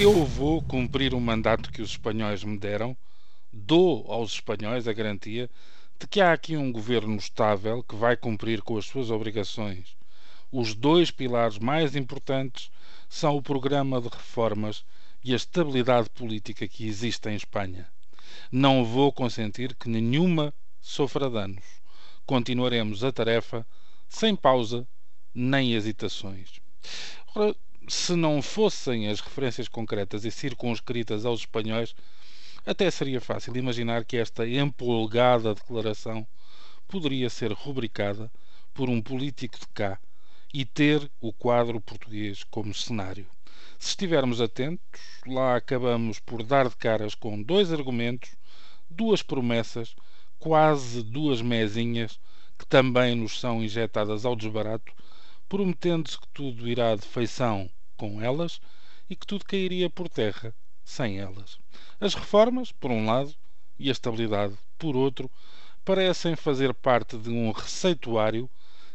Eu vou cumprir o mandato que os espanhóis me deram, dou aos espanhóis a garantia de que há aqui um governo estável que vai cumprir com as suas obrigações. Os dois pilares mais importantes são o programa de reformas e a estabilidade política que existe em Espanha. Não vou consentir que nenhuma sofra danos. Continuaremos a tarefa sem pausa nem hesitações. Se não fossem as referências concretas e circunscritas aos espanhóis, até seria fácil imaginar que esta empolgada declaração poderia ser rubricada por um político de cá e ter o quadro português como cenário. Se estivermos atentos, lá acabamos por dar de caras com dois argumentos, duas promessas, quase duas mesinhas que também nos são injetadas ao desbarato, prometendo-se que tudo irá de feição com elas e que tudo cairia por terra sem elas. As reformas, por um lado, e a estabilidade, por outro, parecem fazer parte de um receituário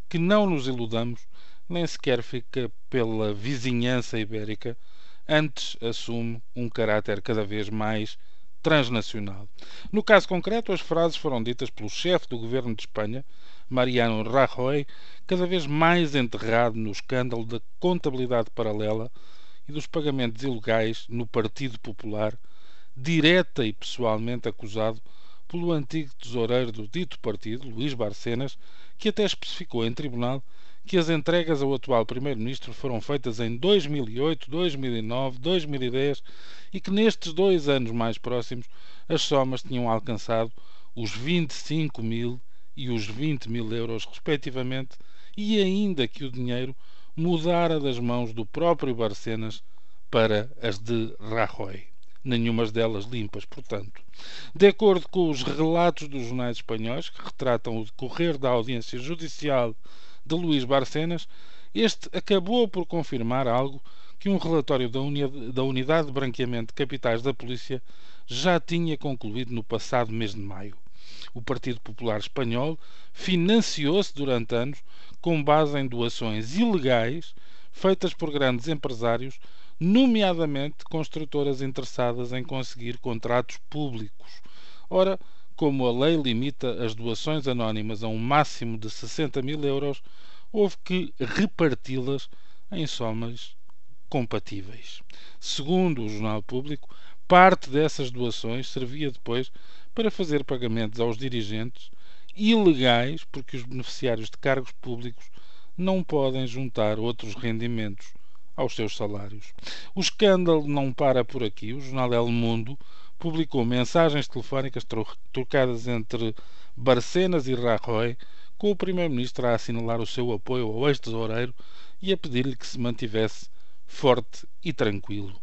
que, não nos iludamos, nem sequer fica pela vizinhança ibérica, antes assume um caráter cada vez mais transnacional. No caso concreto, as frases foram ditas pelo chefe do governo de Espanha, Mariano Rajoy, cada vez mais enterrado no escândalo da contabilidade paralela e dos pagamentos ilegais no Partido Popular, direta e pessoalmente acusado pelo antigo tesoureiro do dito partido, Luís Barcenas, que até especificou em tribunal que as entregas ao atual Primeiro-Ministro foram feitas em 2008, 2009, 2010 e que nestes dois anos mais próximos as somas tinham alcançado os 25 mil e os 20 mil euros, respectivamente, e ainda que o dinheiro mudara das mãos do próprio Barcenas para as de Rajoy. Nenhumas delas limpas, portanto. De acordo com os relatos dos jornais espanhóis, que retratam o decorrer da audiência judicial de Luís Barcenas, este acabou por confirmar algo que um relatório da, da Unidade de Branqueamento de Capitais da Polícia já tinha concluído no passado mês de maio. O Partido Popular Espanhol financiou-se durante anos com base em doações ilegais feitas por grandes empresários, nomeadamente construtoras interessadas em conseguir contratos públicos. Ora, como a lei limita as doações anónimas a um máximo de 60 mil euros, houve que reparti-las em somas compatíveis. Segundo o Jornal Público, parte dessas doações servia depois para fazer pagamentos aos dirigentes ilegais, porque os beneficiários de cargos públicos não podem juntar outros rendimentos aos seus salários. O escândalo não para por aqui. O jornal El Mundo publicou mensagens telefónicas trocadas entre Barcenas e Rajoy, com o primeiro-ministro a assinalar o seu apoio ao ex-tesoureiro e a pedir-lhe que se mantivesse forte e tranquilo.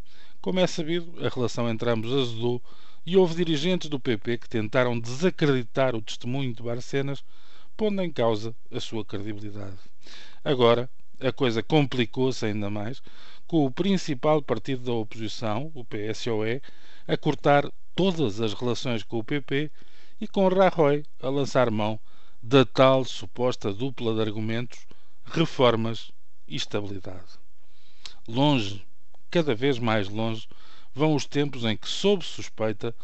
Como é sabido, a relação entre ambos azedou e houve dirigentes do PP que tentaram desacreditar o testemunho de Barcenas, pondo em causa a sua credibilidade. Agora, a coisa complicou-se ainda mais, com o principal partido da oposição, o PSOE, a cortar todas as relações com o PP e com Rajoy a lançar mão da tal suposta dupla de argumentos, reformas e estabilidade. Longe, cada vez mais longe, vão os tempos em que, sob suspeita,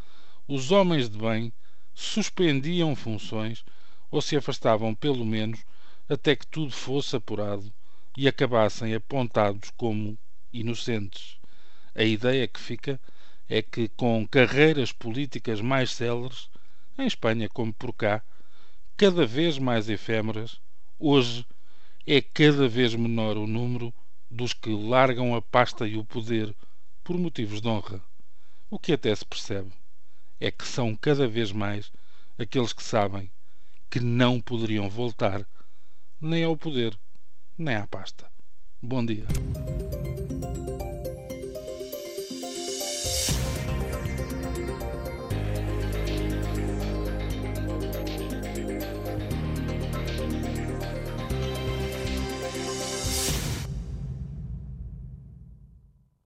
os homens de bem suspendiam funções ou se afastavam, pelo menos, até que tudo fosse apurado e acabassem apontados como inocentes. A ideia que fica é que, com carreiras políticas mais céleres, em Espanha como por cá, cada vez mais efêmeras, hoje é cada vez menor o número dos que largam a pasta e o poder por motivos de honra. O que até se percebe é que são cada vez mais aqueles que sabem que não poderiam voltar nem ao poder, nem à pasta. Bom dia.